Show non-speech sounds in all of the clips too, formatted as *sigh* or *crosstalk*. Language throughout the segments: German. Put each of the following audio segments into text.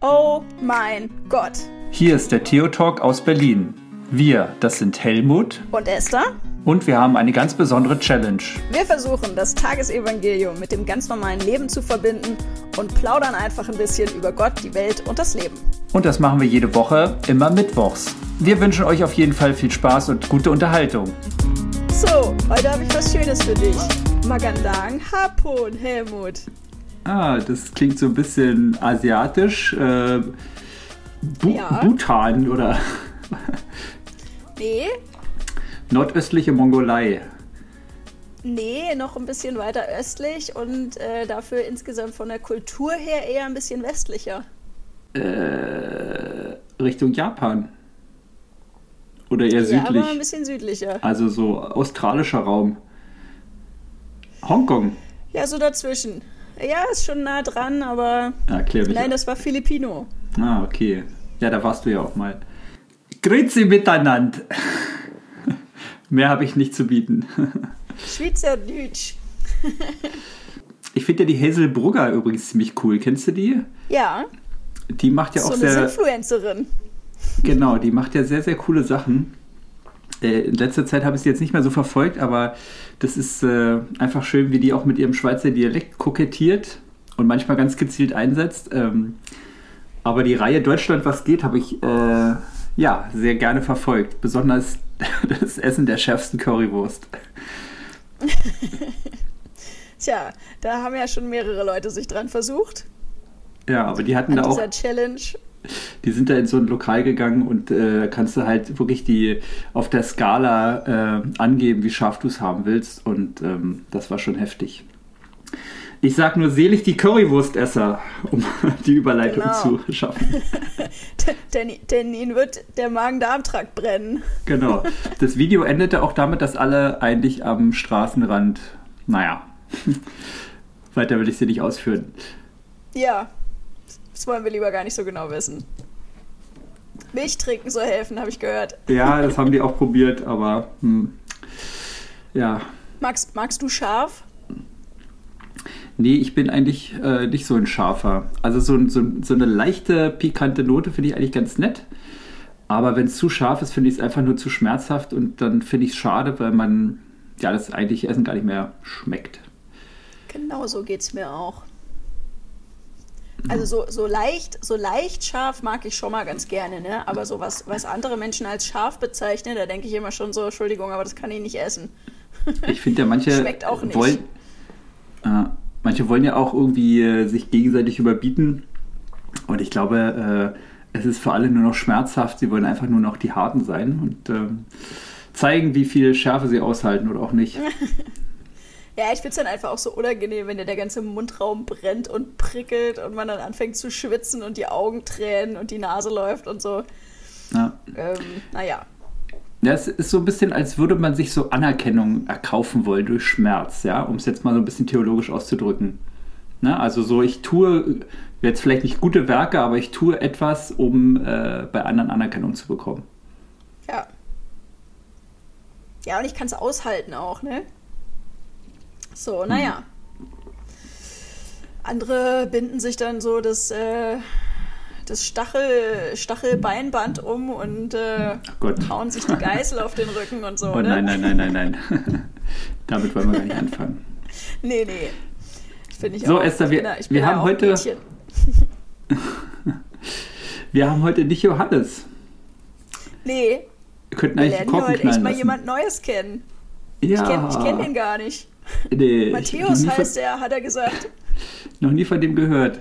Oh mein Gott. Hier ist der Theo Talk aus Berlin. Wir, das sind Helmut Und Esther? und wir haben eine ganz besondere Challenge. Wir versuchen, das Tagesevangelium mit dem ganz normalen Leben zu verbinden und plaudern einfach ein bisschen über Gott, die Welt und das Leben. Und das machen wir jede Woche, immer mittwochs. Wir wünschen euch auf jeden Fall viel Spaß und gute Unterhaltung. So, heute habe ich was Schönes für dich. Magandang Hapon, Helmut. Ah, das klingt so ein bisschen asiatisch. Äh, Bu Ja. Bhutan oder Nee, nordöstliche Mongolei. nee, noch ein bisschen weiter östlich und äh, dafür insgesamt von der Kultur her eher ein bisschen westlicher. Äh, Richtung Japan. Oder eher Ja, südlich. aber ein bisschen südlicher. Also so australischer Raum. Hongkong. Ja, so dazwischen. Ja, ist schon nah dran, aber mich nein, das war Filipino. Ah, okay. Ja, da warst du ja auch mal. Grüezi miteinander. *laughs* Mehr habe ich nicht zu bieten. *laughs* Schweizerdeutsch. *laughs* Ich finde ja die Hazel Brugger übrigens ziemlich cool. Kennst du die? Ja, Die macht ja so auch eine sehr. Influencerin. Genau, die macht ja sehr, sehr coole Sachen. Äh, In letzter Zeit habe ich sie jetzt nicht mehr so verfolgt, aber das ist äh, einfach schön, wie die auch mit ihrem Schweizer Dialekt kokettiert und manchmal ganz gezielt einsetzt. Ähm, aber die Reihe Deutschland, was geht, habe ich äh, ja sehr gerne verfolgt. Besonders *laughs* das Essen der schärfsten Currywurst. *laughs* Tja, da haben ja schon mehrere Leute sich dran versucht. Ja, aber die hatten An da auch, Challenge. Die sind da in so ein Lokal gegangen und äh, kannst du halt wirklich die auf der Skala äh, angeben, wie scharf du es haben willst. Und ähm, das war schon heftig. Ich sag nur selig die Currywurstesser, um *laughs* die Überleitung Genau. zu schaffen. *laughs* Denn, denn ihnen wird der Magen-Darm-Trakt brennen. Genau. Das Video endete auch damit, dass alle eigentlich am Straßenrand, naja, *laughs* weiter will ich sie nicht ausführen. Ja, das wollen wir lieber gar nicht so genau wissen. Milch trinken soll helfen, habe ich gehört. Ja, das haben die auch probiert, aber hm, ja, Magst, magst du scharf? Nee, ich bin eigentlich äh, nicht so ein scharfer. Also so, so, so eine leichte, pikante Note finde ich eigentlich ganz nett. Aber wenn es zu scharf ist, finde ich es einfach nur zu schmerzhaft und dann finde ich es schade, weil man ja das eigentliche Essen gar nicht mehr schmeckt. Genau so geht's mir auch. Also so, so leicht, so leicht scharf mag ich schon mal ganz gerne, ne? Aber so was, was andere Menschen als scharf bezeichnen, da denke ich immer schon so, Entschuldigung, aber das kann ich nicht essen. Ich finde ja, manche *laughs* Schmeckt auch nicht. wollen. Äh, manche wollen ja auch irgendwie äh, sich gegenseitig überbieten. Und ich glaube, äh, es ist für alle nur noch schmerzhaft. Sie wollen einfach nur noch die Harten sein und ähm, zeigen, wie viel Schärfe sie aushalten oder auch nicht. *laughs* Ja, ich finde es dann einfach auch so unangenehm, wenn dir der ganze Mundraum brennt und prickelt und man dann anfängt zu schwitzen und die Augen tränen und die Nase läuft und so. Ja. Ähm, naja. Ja, es ist so ein bisschen, als würde man sich so Anerkennung erkaufen wollen durch Schmerz, ja, um es jetzt mal so ein bisschen theologisch auszudrücken. Ne? Also so, ich tue jetzt vielleicht nicht gute Werke, aber ich tue etwas, um äh, bei anderen Anerkennung zu bekommen. Ja. Ja, und ich kann es aushalten auch, ne? So, naja. Andere binden sich dann so das, äh, das Stachel, Stachelbeinband um und äh, hauen sich die Geißel auf den Rücken und so, Oh ne? nein, nein, nein, nein, nein. *laughs* Damit wollen wir gar nicht anfangen. Nee, nee. Finde ich So, auch. Esther, ich wir- bin da, wir haben heute-. *laughs* Wir haben heute nicht Johannes. Nee, Wir könnten wir eigentlich die lernen heute echt mal jemand Neues kennen. ja. Ich kenne kenn den gar nicht. Nee, *laughs* Matthäus heißt er, hat er gesagt. *laughs* Noch nie von dem gehört.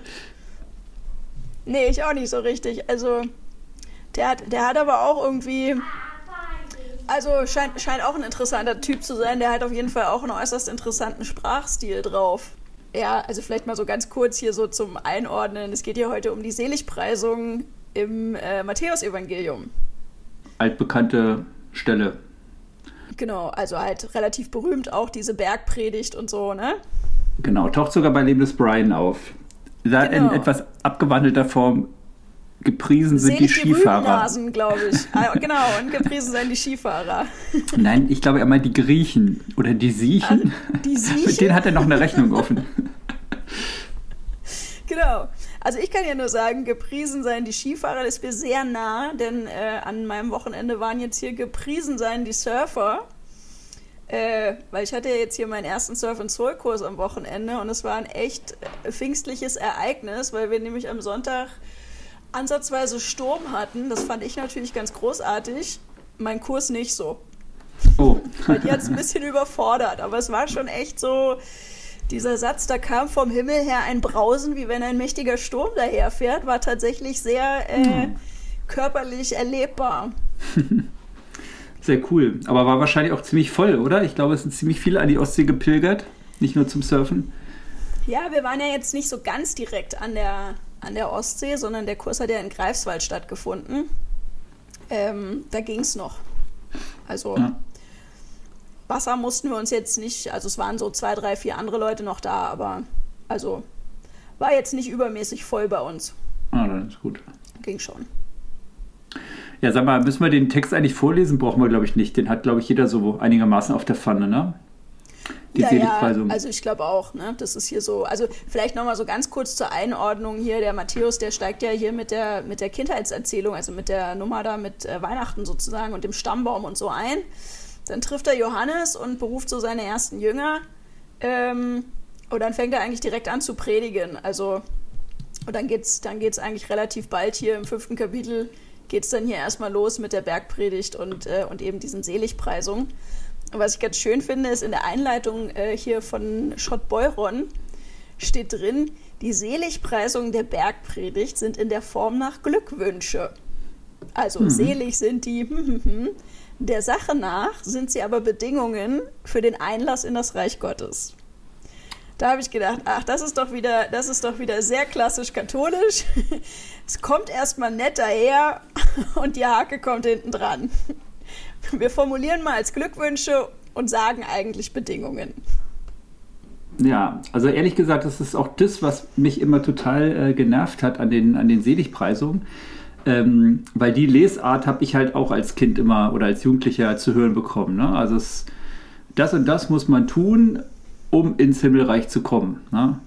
Nee, ich auch nicht so richtig. Also, der hat, der hat aber auch irgendwie. Also, scheint, scheint auch ein interessanter Typ zu sein. Der hat auf jeden Fall auch einen äußerst interessanten Sprachstil drauf. Ja, also vielleicht mal so ganz kurz hier so zum Einordnen. Es geht hier heute um die Seligpreisung im äh, Matthäusevangelium. Altbekannte Stelle. Genau, also halt relativ berühmt auch diese Bergpredigt und so, ne? Genau, taucht sogar bei Leben des Brian auf. Da Genau. in etwas abgewandelter Form gepriesen sind die Selig Skifahrer. Rübennasen, glaube ich. ah, *laughs* genau, und gepriesen seien die Skifahrer. Nein, ich glaube, er meint die Griechen oder die Siechen. Die *laughs* Mit Siechen? denen hat er noch eine Rechnung offen. Genau. Also ich kann ja nur sagen, gepriesen sein die Skifahrer, das ist mir sehr nah, denn äh, an meinem Wochenende waren jetzt hier gepriesen sein die Surfer. Äh, weil ich hatte ja jetzt hier meinen ersten Surf- and Soul-Kurs am Wochenende und es war ein echt äh, pfingstliches Ereignis, weil wir nämlich am Sonntag ansatzweise Sturm hatten. Das fand ich natürlich ganz großartig. Mein Kurs nicht so. Oh. weil die hat es ein bisschen *laughs* überfordert, aber es war schon echt so, dieser Satz, da kam vom Himmel her ein Brausen, wie wenn ein mächtiger Sturm daherfährt, war tatsächlich sehr äh, hm. körperlich erlebbar. *laughs* Sehr cool. Aber war wahrscheinlich auch ziemlich voll, oder? Ich glaube, es sind ziemlich viele an die Ostsee gepilgert, nicht nur zum Surfen. Ja, wir waren ja jetzt nicht so ganz direkt an der, an der Ostsee, sondern der Kurs hat ja in Greifswald stattgefunden. Ähm, da ging es noch. Also ja. Wasser mussten wir uns jetzt nicht, also es waren so zwei, drei, vier andere Leute noch da, aber also war jetzt nicht übermäßig voll bei uns. Ah, dann ist gut. Ging schon. Ja, sag mal, müssen wir den Text eigentlich vorlesen? Brauchen wir, glaube ich, nicht. Den hat, glaube ich, jeder so einigermaßen auf der Pfanne, ne? Die ja. Ja, also ich glaube auch, ne? Das ist hier so. Also vielleicht nochmal so ganz kurz zur Einordnung hier. Der Matthäus, der steigt ja hier mit der, mit der Kindheitserzählung, also mit der Nummer da mit äh, Weihnachten sozusagen und dem Stammbaum und so ein. Dann trifft er Johannes und beruft so seine ersten Jünger. Ähm, und dann fängt er eigentlich direkt an zu predigen. Also, und dann geht's, dann geht's eigentlich relativ bald hier im fünften Kapitel geht es dann hier erstmal los mit der Bergpredigt und, äh, und eben diesen Seligpreisungen. Was ich ganz schön finde, ist in der Einleitung äh, hier von Schott Beuron steht drin, die Seligpreisungen der Bergpredigt sind in der Form nach Glückwünsche. Also mhm. selig sind die, *laughs* hm, hm, hm. Der Sache nach sind sie aber Bedingungen für den Einlass in das Reich Gottes. Da habe ich gedacht, ach, das ist doch wieder, das ist doch wieder sehr klassisch katholisch. *laughs* Es kommt erstmal nett daher *laughs* und die Hake kommt hinten dran. *laughs* Wir formulieren mal als Glückwünsche und sagen eigentlich Bedingungen. Ja, also ehrlich gesagt, das ist auch das, was mich immer total äh, genervt hat an den, an den Seligpreisungen. Ähm, weil die Lesart habe ich halt auch als Kind immer oder als Jugendlicher zu hören bekommen. Ne? Also es, das und das muss man tun, um ins Himmelreich zu kommen. Ne?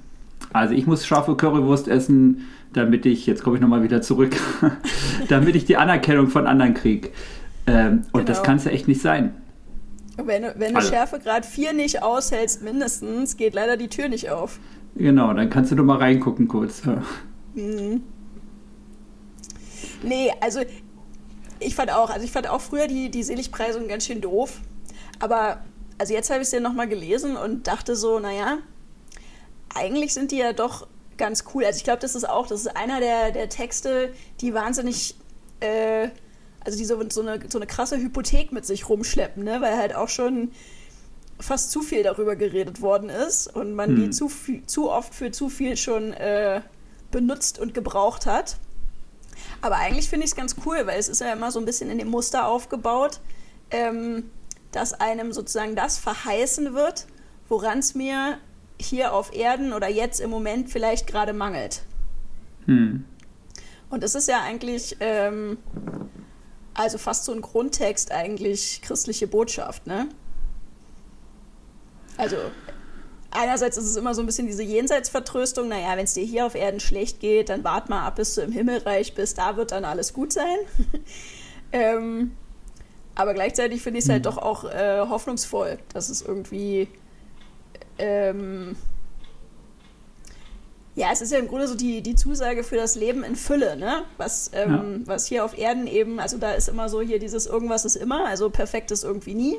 Also ich muss scharfe Currywurst essen, damit ich, jetzt komme ich nochmal wieder zurück, *laughs* damit ich die Anerkennung von anderen kriege. Ähm, und genau. das kann es ja echt nicht sein. Wenn, wenn du also, Schärfegrad 4 nicht aushältst, mindestens, geht leider die Tür nicht auf. Genau, dann kannst du doch mal reingucken kurz. Mhm. Nee, also ich fand auch, also ich fand auch früher die, die Seligpreisung ganz schön doof. Aber also jetzt habe ich es ja nochmal gelesen und dachte so, naja, eigentlich sind die ja doch ganz cool. Also ich glaube, das ist auch, das ist einer der, der Texte, die wahnsinnig, äh, also die so, so, eine, so eine krasse Hypothek mit sich rumschleppen, ne? weil halt auch schon fast zu viel darüber geredet worden ist und man hm. die zu, zu oft für zu viel schon äh, benutzt und gebraucht hat. Aber eigentlich finde ich es ganz cool, weil es ist ja immer so ein bisschen in dem Muster aufgebaut. Ähm, dass einem sozusagen das verheißen wird, woran es mir hier auf Erden oder jetzt im Moment vielleicht gerade mangelt. Hm. Und es ist ja eigentlich, ähm, also fast so ein Grundtext eigentlich christliche Botschaft, ne? Also einerseits ist es immer so ein bisschen diese Jenseitsvertröstung, naja, wenn es dir hier auf Erden schlecht geht, dann wart mal ab, bis du im Himmelreich bist, da wird dann alles gut sein. *laughs* ähm, aber gleichzeitig finde ich es halt hm. doch auch äh, hoffnungsvoll, dass es irgendwie. Ähm, ja, es ist ja im Grunde so die, die Zusage für das Leben in Fülle, ne? Was, ähm, ja. was hier auf Erden eben, also da ist immer so hier dieses irgendwas ist immer, also perfekt ist irgendwie nie.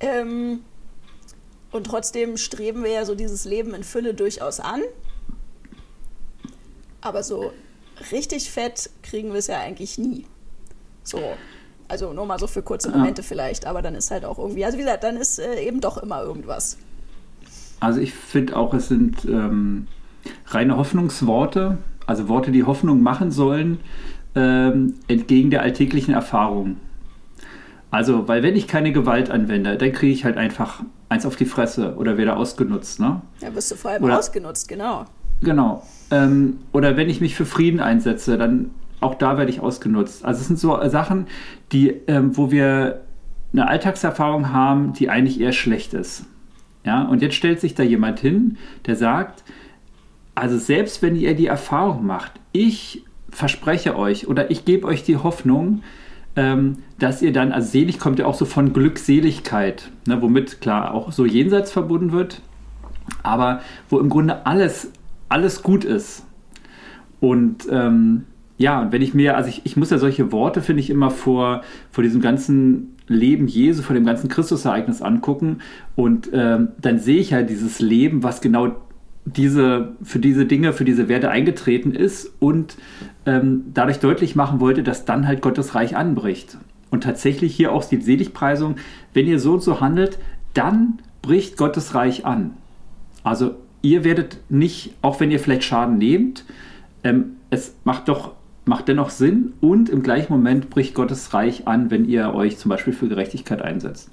Ähm, und trotzdem streben wir ja so dieses Leben in Fülle durchaus an. Aber so richtig fett kriegen wir es ja eigentlich nie. So. Also nur mal so für kurze Momente ja. vielleicht, aber dann ist halt auch irgendwie, also wie gesagt, dann ist äh, eben doch immer irgendwas. Also ich finde auch, es sind ähm, reine Hoffnungsworte, also Worte, die Hoffnung machen sollen, ähm, entgegen der alltäglichen Erfahrung. Also, weil wenn ich keine Gewalt anwende, dann kriege ich halt einfach eins auf die Fresse oder werde ausgenutzt. Ne? Ja, wirst du vor allem oder, ausgenutzt, genau. Genau. Ähm, oder wenn ich mich für Frieden einsetze, dann auch da werde ich ausgenutzt. Also es sind so Sachen, die, ähm, wo wir eine Alltagserfahrung haben, die eigentlich eher schlecht ist. Ja, und jetzt stellt sich da jemand hin, der sagt, also selbst wenn ihr die Erfahrung macht, ich verspreche euch oder ich gebe euch die Hoffnung, dass ihr dann, also selig kommt ja auch so von Glückseligkeit, ne, womit klar auch so jenseits verbunden wird, aber wo im Grunde alles, alles gut ist. Und ähm, ja, und wenn ich mir, also ich, ich muss ja solche Worte, finde ich, immer vor, vor diesem ganzen Leben Jesu, vor dem ganzen Christusereignis angucken. Und ähm, dann sehe ich ja dieses Leben, was genau diese, für diese Dinge, für diese Werte eingetreten ist und ähm, dadurch deutlich machen wollte, dass dann halt Gottes Reich anbricht. Und tatsächlich hier auch die Seligpreisung, wenn ihr so und so handelt, dann bricht Gottes Reich an. Also ihr werdet nicht, auch wenn ihr vielleicht Schaden nehmt, ähm, es macht doch macht dennoch Sinn und im gleichen Moment bricht Gottes Reich an, wenn ihr euch zum Beispiel für Gerechtigkeit einsetzt.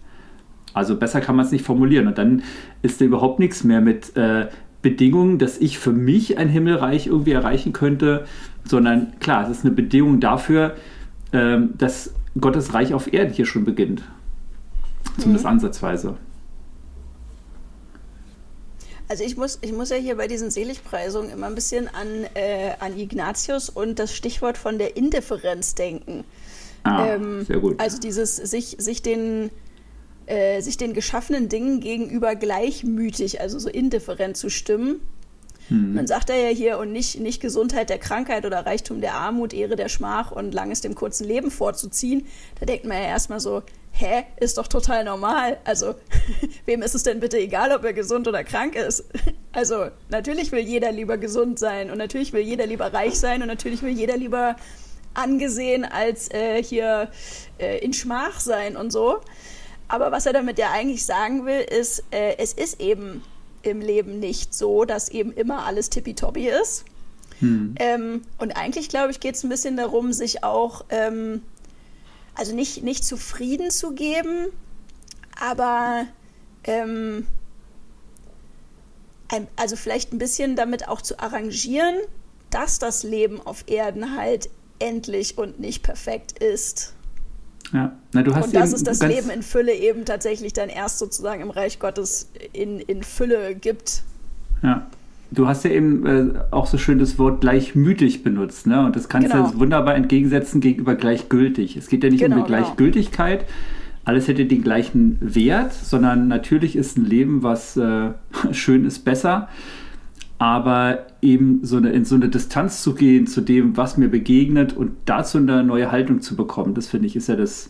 Also besser kann man es nicht formulieren. Und dann ist da überhaupt nichts mehr mit äh, Bedingungen, dass ich für mich ein Himmelreich irgendwie erreichen könnte, sondern klar, es ist eine Bedingung dafür, äh, dass Gottes Reich auf Erden hier schon beginnt. Zumindest mhm. ansatzweise. Also ich muss, ich muss ja hier bei diesen Seligpreisungen immer ein bisschen an, äh, an Ignatius und das Stichwort von der Indifferenz denken. Ah, ähm, sehr gut. Also dieses sich, sich den äh, sich den geschaffenen Dingen gegenüber gleichmütig, also so indifferent zu stimmen. Hm. Man sagt ja hier und nicht, nicht Gesundheit der Krankheit oder Reichtum der Armut, Ehre der Schmach und langes dem kurzen Leben vorzuziehen. Da denkt man ja erstmal so, hä, ist doch total normal. Also, *laughs* wem ist es denn bitte egal, ob er gesund oder krank ist? *laughs* Also, natürlich will jeder lieber gesund sein und natürlich will jeder lieber reich sein und natürlich will jeder lieber angesehen als äh, hier äh, in Schmach sein und so. Aber was er damit ja eigentlich sagen will, ist, äh, es ist eben im Leben nicht so, dass eben immer alles tippitoppi ist. Hm. Ähm, und eigentlich, glaube ich, geht es ein bisschen darum, sich auch ähm, also nicht, nicht zufrieden zu geben, aber ähm, ein, also vielleicht ein bisschen damit auch zu arrangieren, dass das Leben auf Erden halt endlich und nicht perfekt ist. Ja, Na, du hast und dass es das Leben in Fülle eben tatsächlich dann erst sozusagen im Reich Gottes in, in Fülle gibt. Ja, Du hast ja eben äh, auch so schön das Wort gleichmütig benutzt, ne? Und das kannst genau. du wunderbar entgegensetzen gegenüber gleichgültig. Es geht ja nicht genau, um die genau. Gleichgültigkeit, genau. alles hätte den gleichen Wert, sondern natürlich ist ein Leben, was äh, *laughs* schön ist, besser. Aber eben so eine, in so eine Distanz zu gehen zu dem, was mir begegnet und dazu eine neue Haltung zu bekommen, das finde ich ist ja das,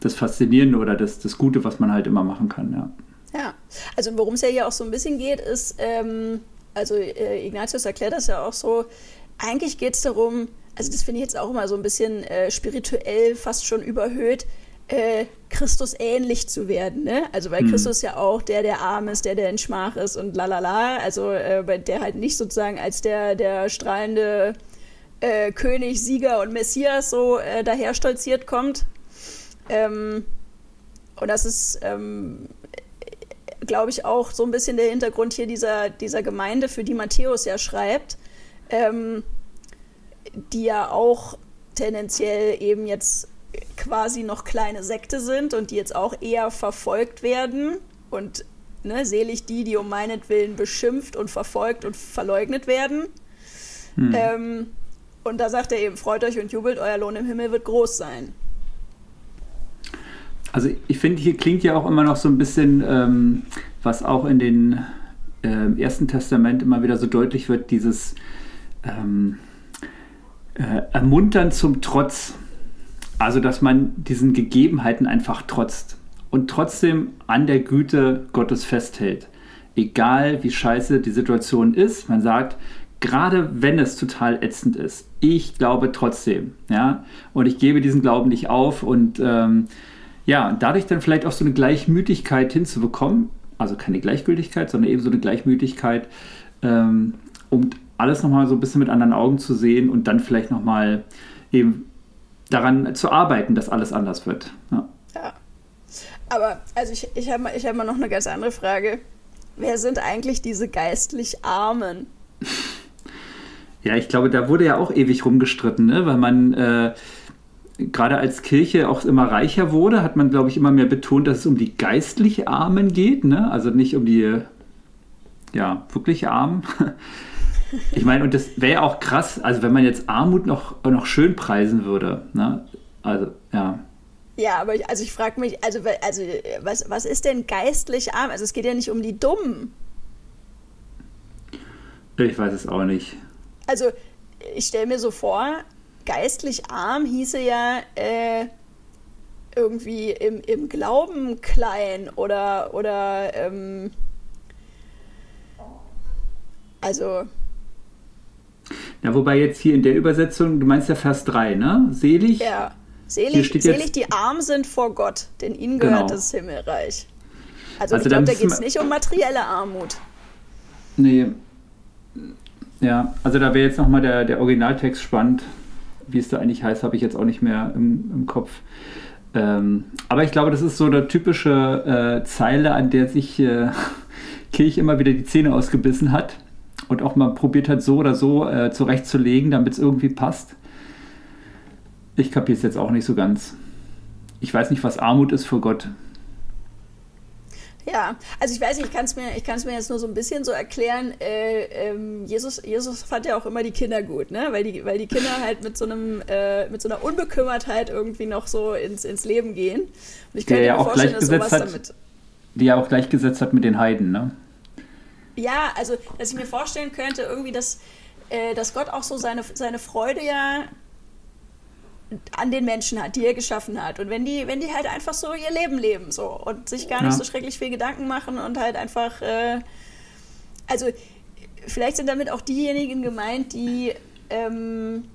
das Faszinierende oder das, das Gute, was man halt immer machen kann, ja. Ja, also worum es ja hier auch so ein bisschen geht, ist, ähm, also äh, Ignatius erklärt das ja auch so, eigentlich geht es darum, also das finde ich jetzt auch immer so ein bisschen äh, spirituell fast schon überhöht, äh, Christus ähnlich zu werden. Ne? Also weil mhm. Christus ja auch der, der arm ist, der, der in Schmach ist und lalala, also äh, der halt nicht sozusagen als der, der strahlende äh, König, Sieger und Messias so äh, daher stolziert kommt. Ähm, und das ist ähm, glaube ich, auch so ein bisschen der Hintergrund hier dieser, dieser Gemeinde, für die Matthäus ja schreibt, ähm, die ja auch tendenziell eben jetzt quasi noch kleine Sekte sind und die jetzt auch eher verfolgt werden und ne, selig die, die um meinetwillen beschimpft und verfolgt und verleugnet werden. Hm. Ähm, und da sagt er eben, freut euch und jubelt, euer Lohn im Himmel wird groß sein. Also ich finde, hier klingt ja auch immer noch so ein bisschen, ähm, was auch in den äh, Ersten Testament immer wieder so deutlich wird, dieses ähm, äh, Ermuntern zum Trotz. Also dass man diesen Gegebenheiten einfach trotzt und trotzdem an der Güte Gottes festhält. Egal wie scheiße die Situation ist, man sagt, gerade wenn es total ätzend ist, ich glaube trotzdem, ja, und ich gebe diesen Glauben nicht auf und ähm, ja, dadurch dann vielleicht auch so eine Gleichmütigkeit hinzubekommen, also keine Gleichgültigkeit, sondern eben so eine Gleichmütigkeit, ähm, um alles nochmal so ein bisschen mit anderen Augen zu sehen und dann vielleicht nochmal eben daran zu arbeiten, dass alles anders wird. Ja. ja. Aber also ich, ich habe ich hab mal noch eine ganz andere Frage. Wer sind eigentlich diese geistlich Armen? *laughs* Ja, ich glaube, da wurde ja auch ewig rumgestritten, ne? weil man äh, gerade als Kirche auch immer reicher wurde, hat man, glaube ich, immer mehr betont, dass es um die geistlich Armen geht, ne? also nicht um die ja, wirklich Armen. *laughs* Ich meine, und das wäre ja auch krass, also wenn man jetzt Armut noch, noch schön preisen würde. Ne? Also, ja. Ja, aber ich, also ich frage mich, also, also was, was ist denn geistlich arm? Also es geht ja nicht um die Dummen. Ich weiß es auch nicht. Also ich stelle mir so vor, geistlich arm hieße ja äh, irgendwie im, im Glauben klein oder, oder ähm, also. Ja, wobei jetzt hier in der Übersetzung, du meinst ja Vers 3, ne? Selig? Ja. Selig, selig die arm sind vor Gott, denn ihnen gehört genau. das Himmelreich. Also, also ich glaube, da geht es nicht um materielle Armut. Nee. Ja, also da wäre jetzt nochmal der, der Originaltext spannend. Wie es da eigentlich heißt, habe ich jetzt auch nicht mehr im, im Kopf. Ähm, aber ich glaube, das ist so eine typische äh, Zeile, an der sich äh, *laughs* Kirche immer wieder die Zähne ausgebissen hat und auch mal probiert hat, so oder so äh, zurechtzulegen, damit es irgendwie passt. Ich kapiere es jetzt auch nicht so ganz. Ich weiß nicht, was Armut ist vor Gott. Ja, also ich weiß nicht, ich kann es mir, mir jetzt nur so ein bisschen so erklären. Äh, ähm, Jesus, Jesus fand ja auch immer die Kinder gut, ne? Weil die, weil die Kinder halt mit so einem, äh, mit so einer Unbekümmertheit irgendwie noch so ins, ins Leben gehen. Und ich könnte ja mir auch vorstellen, dass sowas hat, damit. Die ja auch gleichgesetzt hat mit den Heiden, ne? Ja, also dass ich mir vorstellen könnte, irgendwie, dass, äh, dass Gott auch so seine, seine Freude ja an den Menschen hat, die er geschaffen hat. Und wenn die, wenn die halt einfach so ihr Leben leben so und sich gar nicht ja. so schrecklich viel Gedanken machen und halt einfach, äh, also vielleicht sind damit auch diejenigen gemeint, die, ähm,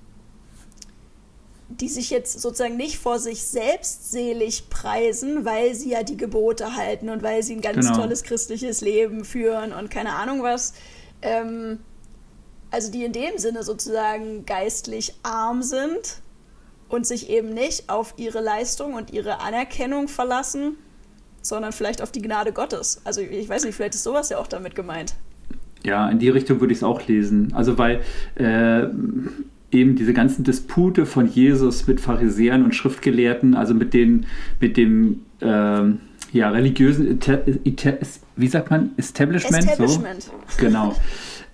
die sich jetzt sozusagen nicht vor sich selbst selig preisen, weil sie ja die Gebote halten und weil sie ein ganz genau. tolles christliches Leben führen und keine Ahnung was. Ähm, also die in dem Sinne sozusagen geistlich arm sind und sich eben nicht auf ihre Leistung und ihre Anerkennung verlassen, sondern vielleicht auf die Gnade Gottes. Also ich weiß nicht, vielleicht ist sowas ja auch damit gemeint. Ja, in die Richtung würde ich es auch lesen. Also weil äh, eben diese ganzen Dispute von Jesus mit Pharisäern und Schriftgelehrten, also mit den, mit dem äh, ja, religiösen, wie sagt man, Establishment? Establishment. So? Genau.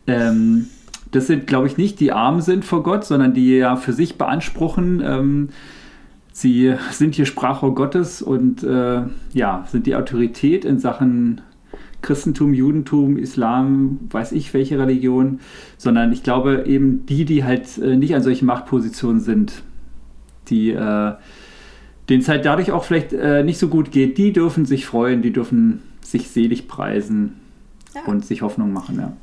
ähm, das sind, glaube ich, nicht die arm sind vor Gott, sondern die ja für sich beanspruchen, ähm, sie sind hier Sprachrohr Gottes und äh, ja, sind die Autorität in Sachen Christentum, Judentum, Islam, weiß ich welche Religion, sondern ich glaube eben die, die halt äh, nicht an solchen Machtpositionen sind, die äh, denen es halt dadurch auch vielleicht äh, nicht so gut geht, die dürfen sich freuen, die dürfen sich selig preisen ja. und sich Hoffnung machen, ja.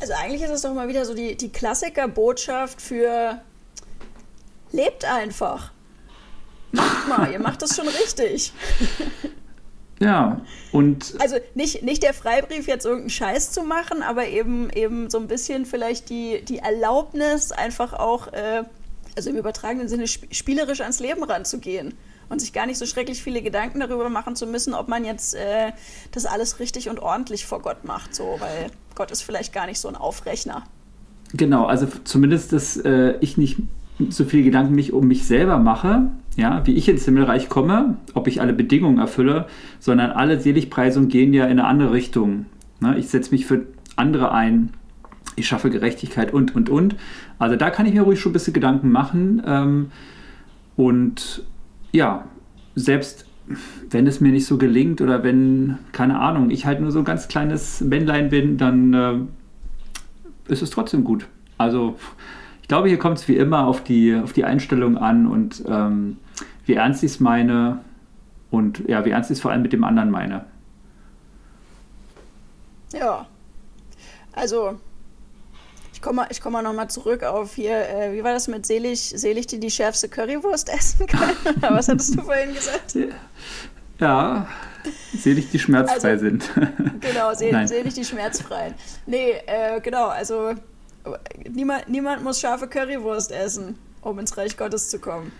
Also eigentlich ist es doch mal wieder so die, die Klassiker-Botschaft für lebt einfach. Macht mal, ihr macht das schon richtig. *laughs* Ja, und. Also nicht, nicht der Freibrief, jetzt irgendeinen Scheiß zu machen, aber eben, eben so ein bisschen vielleicht die, die Erlaubnis, einfach auch, äh, also im übertragenen Sinne, spielerisch ans Leben ranzugehen und sich gar nicht so schrecklich viele Gedanken darüber machen zu müssen, ob man jetzt äh, das alles richtig und ordentlich vor Gott macht, so, weil Gott ist vielleicht gar nicht so ein Aufrechner. Genau, also zumindest, dass äh, ich nicht so viele Gedanken mich um mich selber mache, ja, wie ich ins Himmelreich komme, ob ich alle Bedingungen erfülle, sondern alle Seligpreisungen gehen ja in eine andere Richtung. Ne? Ich setze mich für andere ein, ich schaffe Gerechtigkeit und, und, und. Also da kann ich mir ruhig schon ein bisschen Gedanken machen. Ähm, und ja, selbst wenn es mir nicht so gelingt oder wenn, keine Ahnung, ich halt nur so ein ganz kleines Männlein bin, dann äh, ist es trotzdem gut. Also ich glaube, hier kommt es wie immer auf die, auf die Einstellung an und ähm, wie ernst ich es meine und ja, wie ernst ich es vor allem mit dem anderen meine. Ja, also ich komme mal, komm mal nochmal zurück auf hier, äh, wie war das mit selig, selig, die die schärfste Currywurst *laughs* essen können? Was hattest du vorhin gesagt? Ja, selig, die schmerzfrei also, sind. *laughs* genau, sel, selig, die schmerzfreien. Nee, äh, genau, also niemand, niemand muss scharfe Currywurst essen, um ins Reich Gottes zu kommen.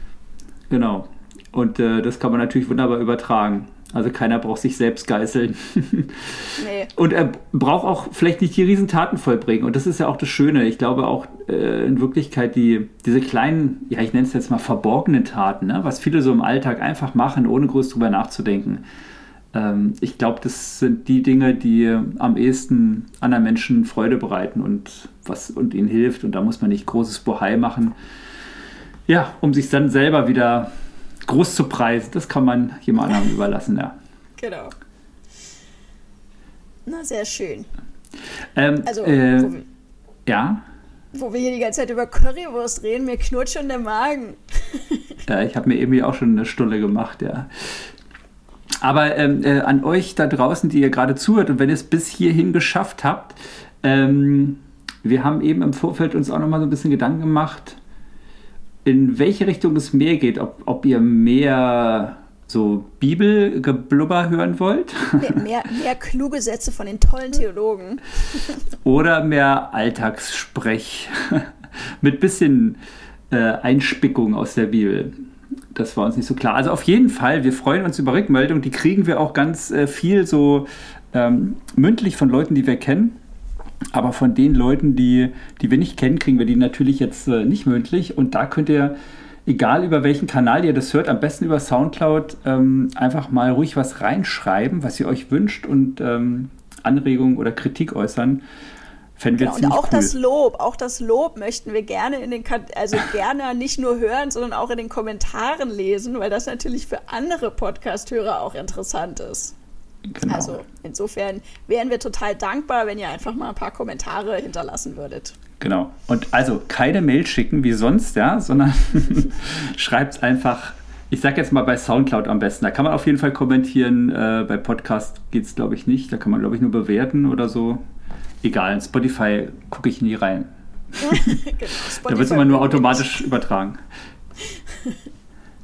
Genau. Und äh, das kann man natürlich wunderbar übertragen. Also keiner braucht sich selbst geißeln. *laughs* nee. Und er braucht auch vielleicht nicht die Riesentaten vollbringen. Und das ist ja auch das Schöne. Ich glaube auch äh, in Wirklichkeit die, diese kleinen, ja ich nenne es jetzt mal verborgenen Taten, ne? was viele so im Alltag einfach machen, ohne groß drüber nachzudenken. Äh, ähm, ich glaube, das sind die Dinge, die am ehesten anderen Menschen Freude bereiten und was und ihnen hilft. Und da muss man nicht großes Bohai machen. Ja, um sich dann selber wieder groß zu preisen, das kann man jemand anderem *laughs* überlassen, ja. Genau. Na, sehr schön. Ähm, Also, äh, wo, wir, ja, wo wir hier die ganze Zeit über Currywurst reden, mir knurrt schon der Magen. Ja, ich habe mir irgendwie auch schon eine Stunde gemacht, ja. Aber ähm, äh, an euch da draußen, die ihr gerade zuhört und wenn ihr es bis hierhin geschafft habt, ähm, wir haben eben im Vorfeld uns auch nochmal so ein bisschen Gedanken gemacht, in welche Richtung es mehr geht. Ob, ob ihr mehr so Bibelgeblubber hören wollt Mehr, mehr, mehr kluge Sätze von den tollen Theologen. *laughs* oder mehr Alltagssprech *laughs* mit bisschen äh, Einspickung aus der Bibel. Das war uns nicht so klar. Also auf jeden Fall, wir freuen uns über Rückmeldungen. Die kriegen wir auch ganz äh, viel so ähm, mündlich von Leuten, die wir kennen. Aber von den Leuten, die, die wir nicht kennen, kriegen wir die natürlich jetzt äh, nicht mündlich. Und da könnt ihr, egal über welchen Kanal ihr das hört, am besten über Soundcloud, ähm, einfach mal ruhig was reinschreiben, was ihr euch wünscht und ähm, Anregungen oder Kritik äußern. Fänden wir Genau, und ziemlich auch cool. das Lob, auch das Lob möchten wir gerne in den, also gerne nicht nur hören, sondern auch in den Kommentaren lesen, weil das natürlich für andere Podcast-Hörer auch interessant ist. genau. Also insofern wären wir total dankbar, wenn ihr einfach mal ein paar Kommentare hinterlassen würdet. Genau. Und also keine Mail schicken wie sonst, ja, sondern *laughs* schreibt einfach, ich sag jetzt mal bei Soundcloud am besten. Da kann man auf jeden Fall kommentieren. Äh, bei Podcast geht es, glaube ich, nicht. Da kann man, glaube ich, nur bewerten oder so. Egal, in Spotify gucke ich nie rein. *laughs* genau, *laughs* Da wird es immer nur automatisch übertragen.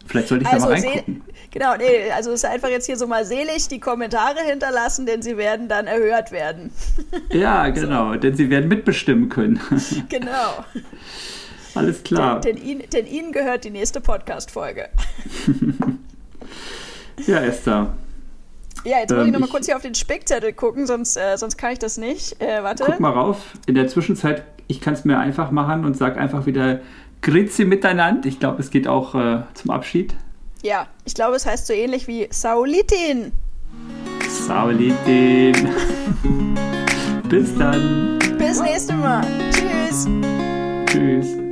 Vielleicht sollte ich da Also, mal seh- reingucken. genau, nee, also es ist einfach jetzt hier so mal selig die Kommentare hinterlassen, denn sie werden dann erhört werden. *laughs* Ja, genau, denn sie werden mitbestimmen können. genau. Alles klar. Denn, denn, ihnen, denn Ihnen gehört die nächste Podcast-Folge. Ja, Esther, Ja, jetzt muss Ähm, ich nochmal kurz hier auf den Spickzettel gucken, sonst, äh, sonst kann ich das nicht. Äh, warte. guck mal rauf. In der Zwischenzeit, ich kann es mir einfach machen und sag einfach wieder Grüezi miteinander. Ich glaube, es geht auch äh, zum Abschied. Ja, ich glaube, es heißt so ähnlich wie Saulitin. Saulitin. *laughs* Bis dann. Bis nächste Mal. Tschüss. Tschüss.